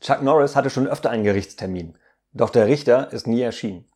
Chuck Norris hatte schon öfter einen Gerichtstermin, doch der Richter ist nie erschienen.